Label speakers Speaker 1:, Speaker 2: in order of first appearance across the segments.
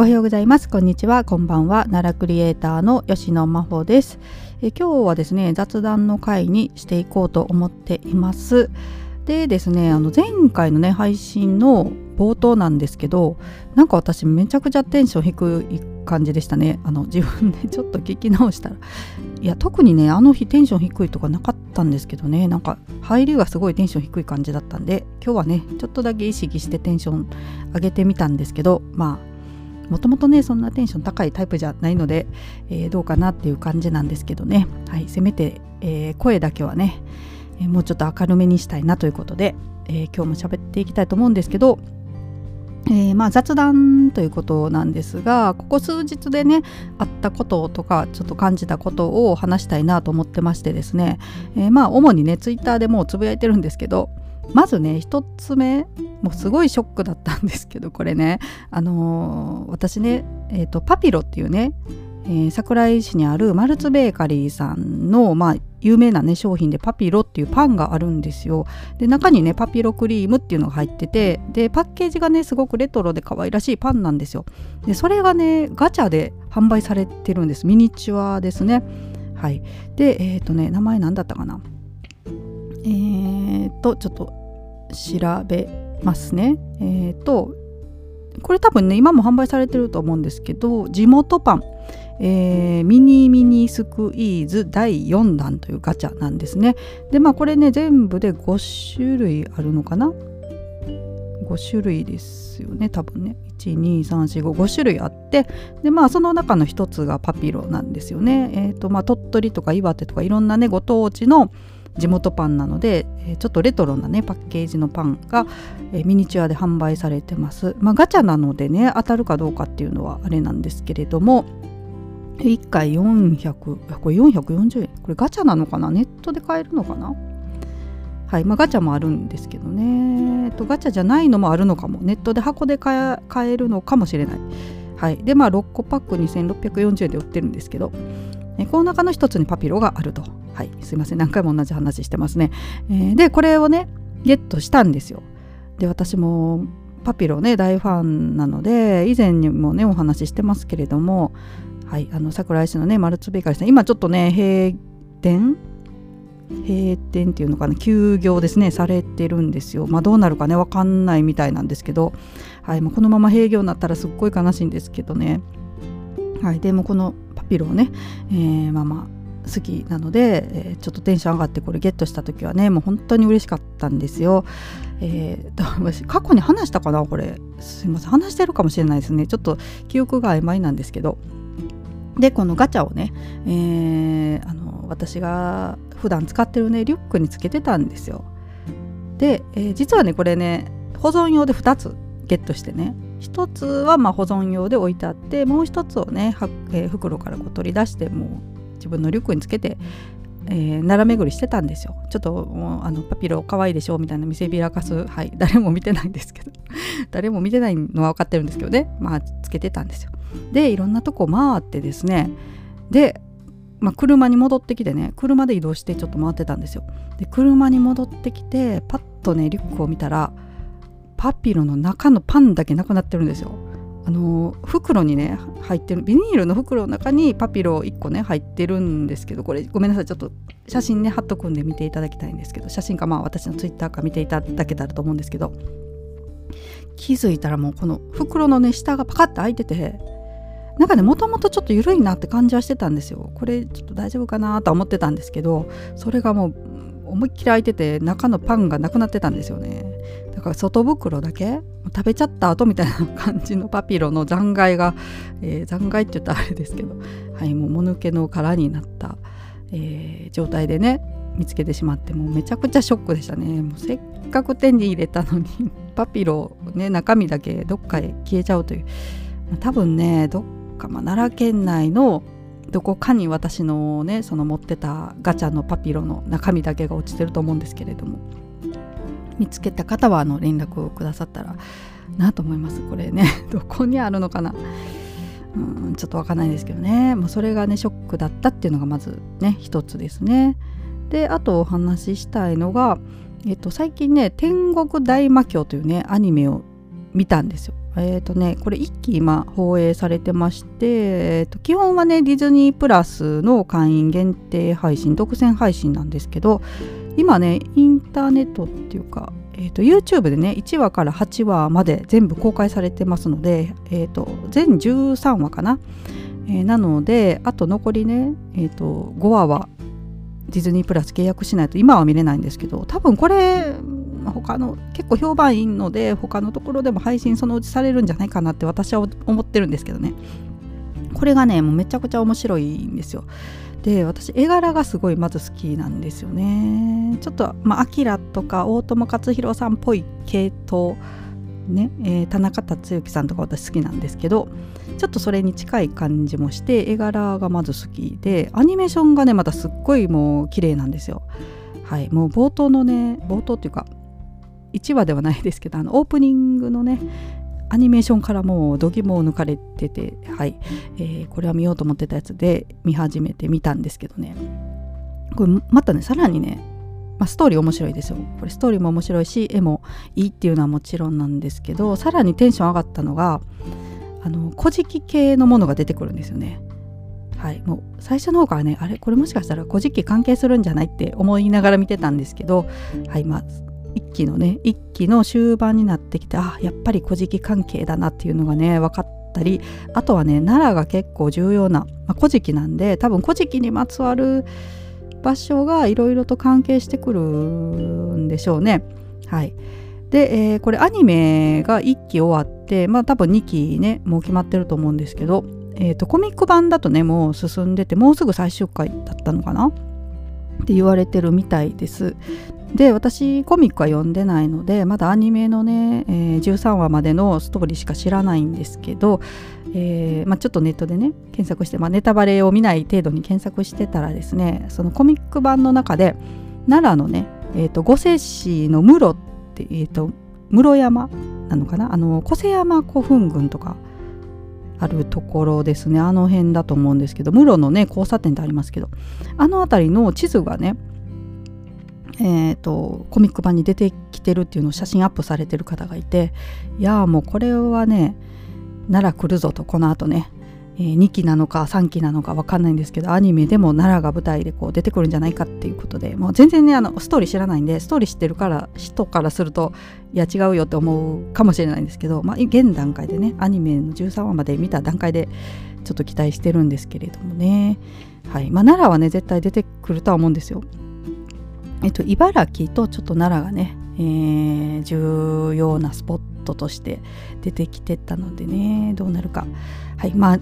Speaker 1: おはようございます。こんにちは。こんばんは。奈良クリエイターの吉野真帆です。え今日はですね雑談の回にしていこうと思っています。でですねあの前回のね配信の冒頭なんですけどなんか私めちゃくちゃテンション低い感じでしたね。あの自分で ちょっと聞き直したら。いや特にねあの日テンション低いとかなかったんですけどね。なんか入りがすごいテンション低い感じだったんで今日はねちょっとだけ意識してテンション上げてみたんですけどまあもともとねそんなテンション高いタイプじゃないので、えー、どうかなっていう感じなんですけどね、はい、せめて、えー、声だけはね、え、もうちょっと明るめにしたいなということで、え今日も喋っていきたいと思うんですけど、えー、まあ雑談ということなんですがここ数日でねあったこととかちょっと感じたことを話したいなと思ってましてですね、えー、まあ主にねツイッターでもうつぶやいてるんですけどまずね1つ目もうすごいショックだったんですけどこれね。あのー、私ね、えーと、パピロっていうね、えー、桜井市にあるマルツベーカリーさんの、まあ、有名なね商品でパピロっていうパンがあるんですよ。で中にねパピロクリームっていうのが入っててでパッケージがねすごくレトロで可愛らしいパンなんですよ。でそれがねガチャで販売されてるんです。ミニチュアですね。はい。でえっ、ー、とね名前何だったかな。えーとちょっと調べますね。えっ、ー、とこれ多分ね今も販売されてると思うんですけど地元パン、えー、ミニミニスクイーズ第4弾というガチャなんですね。でまあこれね全部で5種類あるのかな ?5 種類ですよね多分ね。12345種類あってでまあその中の一つがパピロなんですよね。えーとまあ、鳥取とか岩手とかいろんなねご当地の地元パンなので、ちょっとレトロなねパッケージのパンが、ミニチュアで販売されてます。まあ、ガチャなのでね当たるかどうかっていうのはあれなんですけれども1回400これ440円？これガチャなのかな？ネットで買えるのかな？はいまあ、ガチャもあるんですけどね、えっと、ガチャじゃないのもあるのかも。ネットで箱で買えるのかもしれない、はい、でまあ6個パック2640円で売ってるんですけどこの中の一つにパピロがあると。はい、すいません、何回も同じ話してますね。えー、で、これをね、ゲットしたんですよ。で、私もパピロね、大ファンなので、以前にもね、お話ししてますけれども、はい、あの桜井市のね、マルツベーカリーさん、今ちょっとね、閉店？閉店っていうのかな？休業ですねされてるんですよ。まあどうなるかね分かんないみたいなんですけど、はい。まあ、このまま閉業になったらすっごい悲しいんですけどね。はい。でもこのピロをね、えー、まあまあ好きなので、えー、ちょっとテンション上がってこれゲットした時はねもう本当に嬉しかったんですよ。えー、過去に話したかなこれすいません話してるかもしれないですねちょっと記憶が曖昧なんですけどでこのガチャをね、えー、あの私が普段使ってるねリュックにつけてたんですよ。で、えー、実はねこれね保存用で2つゲットしてね一つはま保存用で置いてあってもう一つをね、えー、袋からこう取り出してもう自分のリュックにつけて、えー、奈良巡りしてたんですよ。ちょっともうあのパピロ可愛いでしょみたいな見せびらかすはい誰も見てないんですけど。誰も見てないのは分かってるんですけどね。まあつけてたんですよ。でいろんなとこ回ってですね。でまあ、車に戻ってきてね車で移動してちょっと回ってたんですよ。で車に戻ってきてパッとねリュックを見たらパピロの中のパンだけなくなってるんですよ。あの袋にね入ってるビニールの袋の中にパピロ1個ね入ってるんですけどこれごめんなさいちょっと写真ね貼っとくんで見ていただきたいんですけど写真かまあ私のツイッターか見ていただけたらと思うんですけど気づいたらもうこの袋のね下がパカッて開いててなんかねもともとちょっと緩いなって感じはしてたんですよこれちょっと大丈夫かなと思ってたんですけどそれがもう思いっきり開いてて中のパンがなくなってたんですよね。だから外袋だけ食べちゃった後みたいな感じのパピロの残骸が、えー、残骸って言ったらあれですけどはいもうもぬけの殻になった、えー、状態でね見つけてしまってもうめちゃくちゃショックでしたね。もうせっかく手に入れたのにパピロね中身だけどっかへ消えちゃうという。多分ねどっか、まあ、奈良県内のどこかに私のねその持ってたガチャのパピロの中身だけが落ちてると思うんですけれども見つけた方はあの連絡をくださったらなと思います。これね どこにあるのかな。うんちょっとわかんないですけどね。もうそれがねショックだったっていうのがまずね一つですね。であとお話ししたいのが、えっと、最近ね「天国大魔教」というねアニメを見たんですよ。え、ー、とねこれ1期今放映されてまして、えー、と基本はねディズニープラスの会員限定配信独占配信なんですけど今ねインターネットっていうか、えーと、YouTube でね1話から8話まで全部公開されてますので、えーと、全13話かな、えー、なのであと残りね、えーと5話はディズニープラス契約しないと今は見れないんですけど多分これ他の結構評判いいので他のところでも配信そのうちされるんじゃないかなって私は思ってるんですけどね。これがねもうめちゃくちゃ面白いんですよ。で私絵柄がすごいまず好きなんですよね。ちょっとまあアキラとか大友克洋さんっぽい系統ね、えー、田中達之さんとか私好きなんですけどちょっとそれに近い感じもして絵柄がまず好きでアニメーションがねまたすっごいもう綺麗なんですよ。はいもう冒頭のね冒頭っていうか1話ではないですけどあのオープニングのねアニメーションからもう度肝を抜かれててはい、えー、これは見ようと思ってたやつで見始めてみたんですけどね。これまたねさらにね、まあ、ストーリー面白いですよ。これストーリーも面白いし絵もいいっていうのはもちろんなんですけどさらにテンション上がったのがあの古事記系のものが出てくるんですよね。はい、もう最初の方からねあれ？これもしかしたら古事記関係するんじゃない？って思いながら見てたんですけど、はい。まあ、一期のね一期の終盤になってきてあやっぱり古事記関係だなっていうのがね分かったりあとはね奈良が結構重要な、まあ、古事記なんで多分古事記にまつわる場所がいろいろと関係してくるんでしょうね。はいで、えー、これアニメが1期終わってまあ多分2期ねもう決まってると思うんですけど、えーと、コミック版だとねもう進んでてもうすぐ最終回だったのかな？って言われてるみたいです。で私コミックは読んでないのでまだアニメのね、えー、13話までのストーリーしか知らないんですけど、えーまあ、ちょっとネットでね検索して、まあ、ネタバレを見ない程度に検索してたらですねそのコミック版の中で奈良のね、えーと、五世市の室って、えーと、室山なのかな？あの小瀬山古墳群とかあるところですね。あの辺だと思うんですけど室のね交差点ってありますけどあの辺りの地図がねえーと、コミック版に出てきてるっていうのを写真アップされてる方がいていやもうこれはね奈良来るぞとこの後ね、えー、2期なのか3期なのか分かんないんですけどアニメでも奈良が舞台でこう出てくるんじゃないかっていうことでもう全然ねあのストーリー知らないんでストーリー知ってるから人からするといや違うよって思うかもしれないんですけど、まあ、現段階でねアニメの13話まで見た段階でちょっと期待してるんですけれどもね。はい。まあ奈良はね絶対出てくるとは思うんですよ。えっと、茨城とちょっと奈良がね、えー、重要なスポットとして出てきてたのでねどうなるか。はいまあ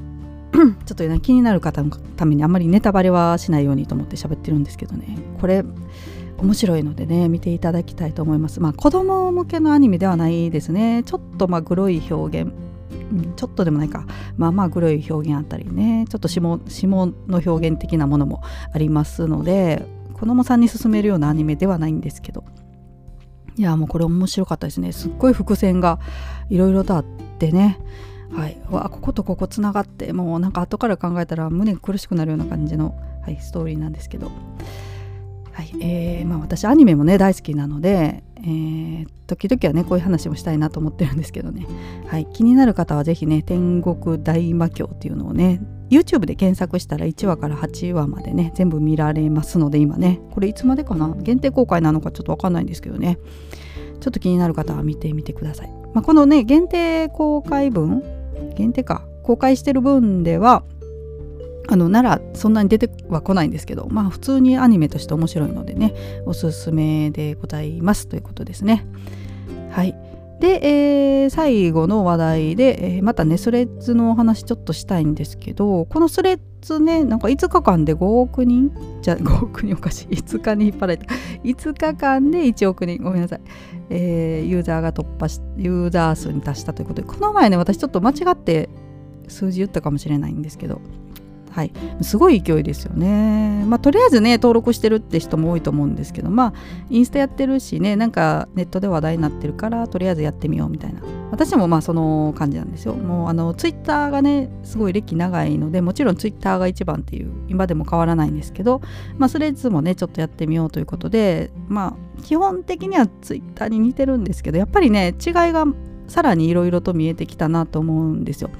Speaker 1: ちょっと、ね、気になる方のためにあんまりネタバレはしないようにと思って喋ってるんですけどね。これ面白いのでね見ていただきたいと思います。まあ子供向けのアニメではないですね。ちょっとまあグロい表現。ちょっとでもないか。まあまあグロい表現あったりね。ちょっと下下の表現的なものもありますので子供さんに勧めるようなアニメではないんですけど。いやもうこれ面白かったですね。すっごい伏線がいろいろとあってね。はい。わこことここつながってもうなんか後から考えたら胸苦しくなるような感じの、はい、ストーリーなんですけど。はいえーまあ、私アニメもね大好きなので、えー、時々はねこういう話もしたいなと思ってるんですけどね、はい、気になる方は是非ね天国大魔教っていうのをね YouTube で検索したら1話から8話までね全部見られますので今ねこれいつまでかな？限定公開なのかちょっと分かんないんですけどね。ちょっと気になる方は見てみてください、まあ、このね限定公開分限定か公開してる分ではあのならそんなに出てはこないんですけどまあ普通にアニメとして面白いのでねおすすめでございますということですね。はい。で、えー、最後の話題で、えー、またねスレッズのお話ちょっとしたいんですけどこのスレッズねなんか5日間で5億人？じゃ 5億人おかしい。5日に引っ張られた。5日間で1億人。ごめんなさい、えー、ユーザーが突破しユーザー数に達したということでこの前ね私ちょっと間違って数字言ったかもしれないんですけどはい、すごい勢いですよね。まあ、とりあえずね登録してるって人も多いと思うんですけどまあインスタやってるしねなんかネットで話題になってるからとりあえずやってみようみたいな私もまあその感じなんですよ。もうあのツイッターがねすごい歴長いのでもちろんツイッターが一番っていう今でも変わらないんですけど、まあ、スレッズもねちょっとやってみようということでまあ基本的にはツイッターに似てるんですけどやっぱりね違いがさらにいろいろと見えてきたなと思うんですよ。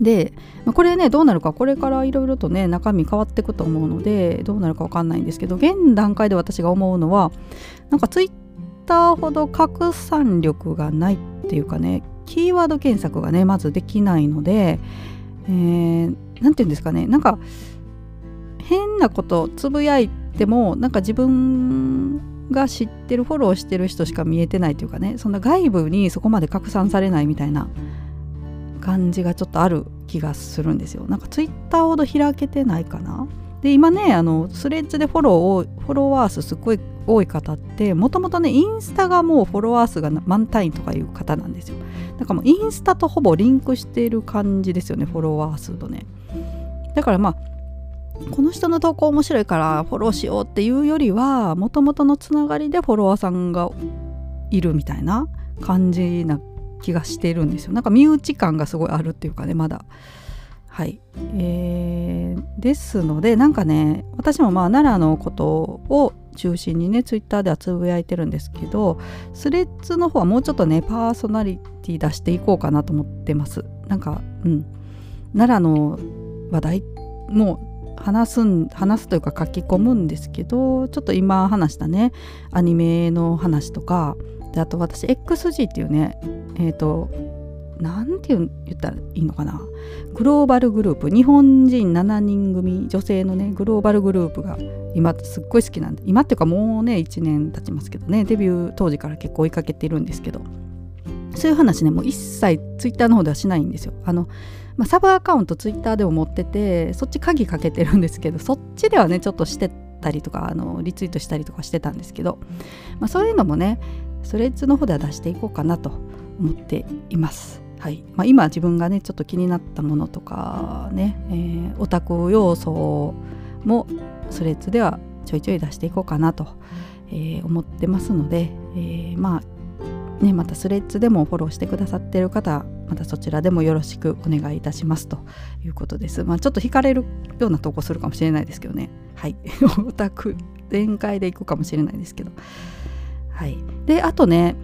Speaker 1: で、まあ、これねどうなるかこれからいろいろとね中身変わっていくと思うのでどうなるか分かんないんですけど現段階で私が思うのはなんかツイッターほど拡散力がないっていうかねキーワード検索がねまずできないので何、えー、て言うんですかねなんか変なことつぶやいてもなんか自分が知ってるフォローしてる人しか見えてないというかねそんな外部にそこまで拡散されないみたいな感じがちょっとある気がするんですよ。なんかツイッターほど開けてないかな。で今ねあのスレッズでフォローをフォロワー数すっごい多い方ってもともとねインスタがもうフォロワー数が満タインとかいう方なんですよ。だからもうインスタとほぼリンクしている感じですよねフォロワー数とね。だからまあこの人の投稿面白いからフォローしようっていうよりはもともとのつながりでフォロワーさんがいるみたいな感じな気がしてるんですよ。なんか身内感がすごいあるっていうかねまだ。はい。えー、ですのでなんかね私もまあ奈良のことを中心にねツイッターではつぶやいてるんですけどスレッズの方はもうちょっとねパーソナリティ出していこうかなと思ってます。なんかうん。奈良の話題も話すん話すというか書き込むんですけどちょっと今話したねアニメの話とかであと私 XG っていうねえっ、ー、と何て言ったらいいのかな？グローバルグループ。日本人7人組。女性のねグローバルグループが今すっごい好きなんで今っていうかもうね1年経ちますけどね。デビュー当時から結構追いかけてるんですけど。そういう話ねもう一切ツイッターの方ではしないんですよ。あの、まあ、サブアカウントツイッターでも持っててそっち鍵かけてるんですけどそっちではねちょっとしてたりとかあのリツイートしたりとかしてたんですけど、まあ、そういうのもねスレッズの方では出していこうかなと。思っています。はいまあ、今自分がねちょっと気になったものとかね、えー、オタク要素もスレッズではちょいちょい出していこうかなと、えー、思ってますので、えー、まあねまたスレッズでもフォローしてくださってる方またそちらでもよろしくお願いいたしますということです。まあ、ちょっと惹かれるような投稿するかもしれないですけどね。はい。オタク全開でいくかもしれないですけど。はい。で、あとね、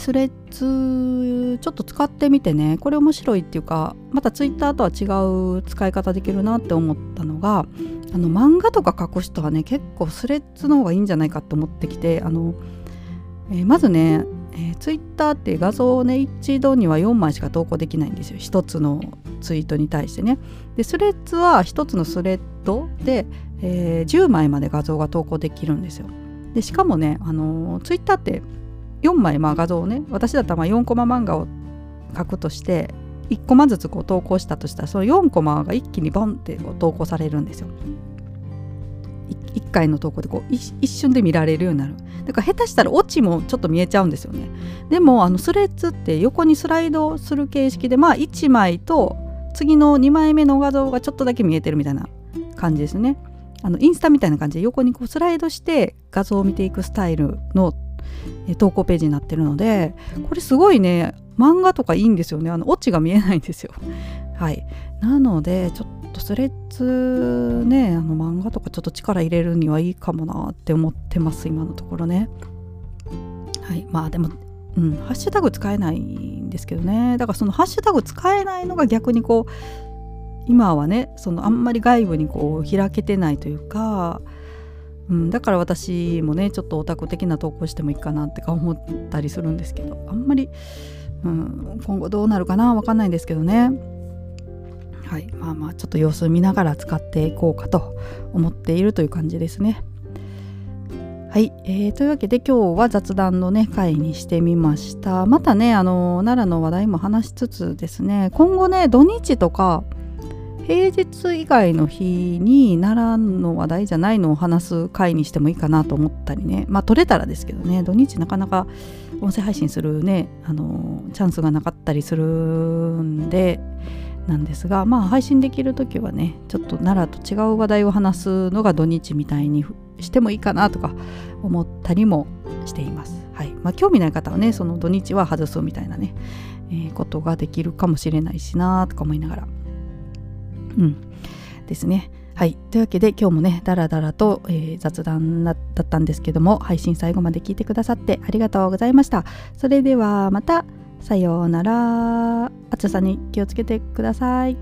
Speaker 1: スレッズちょっと使ってみてね。これ面白いっていうかまたツイッターとは違う使い方できるなって思ったのがあの漫画とか書く人はね結構スレッズの方がいいんじゃないかって思ってきてあの、えー、まずね、えー、ツイッターって画像をね一度には4枚しか投稿できないんですよ。1つのツイートに対してね。でスレッズは1つのスレッドで、えー、10枚まで画像が投稿できるんですよ。でしかもねあのツイッターって4枚まあ画像をね私だったらまあ4コマ漫画を書くとして1コマずつこう投稿したとしたらその4コマが一気にボンってこう投稿されるんですよ。1回の投稿でこう一瞬で見られるようになる。だから下手したらオチもちょっと見えちゃうんですよね。でもあのスレッズって横にスライドする形式でまあ1枚と次の2枚目の画像がちょっとだけ見えてるみたいな感じですね。あのインスタみたいな感じで横にこうスライドして画像を見ていくスタイルの投稿ページになってるのでこれすごいね漫画とかいいんですよね。あのオチが見えないんですよ。はい。なのでちょっとスレッズねあの漫画とかちょっと力入れるにはいいかもなって思ってます今のところね。はい。まあでもうん、ハッシュタグ使えないんですけどね。だからそのハッシュタグ使えないのが逆にこう今はねそのあんまり外部にこう開けてないというかうん、だから私もねちょっとオタク的な投稿してもいいかなってか思ったりするんですけどあんまり、うん、今後どうなるかな分かんないんですけどね。はいまあまあちょっと様子見ながら使っていこうかと思っているという感じですね。はい、えー、というわけで今日は雑談のね回にしてみました。またねあの奈良の話題も話しつつですね今後ね土日とか平日以外の日に奈良の話題じゃないのを話す回にしてもいいかなと思ったりね。まあ撮れたらですけどね。土日なかなか音声配信するね。あのチャンスがなかったりするんでなんですがまあ配信できる時はねちょっと奈良と違う話題を話すのが土日みたいにしてもいいかなとか思ったりもしています。はい。まあ、興味ない方はねその土日は外すみたいなね、えー、ことができるかもしれないしなとか思いながら。うん。ですね。はい。というわけで今日もねだらだらと、えー、雑談だったんですけども配信最後まで聞いてくださってありがとうございました。それではまた。さようなら。暑さに気をつけてください。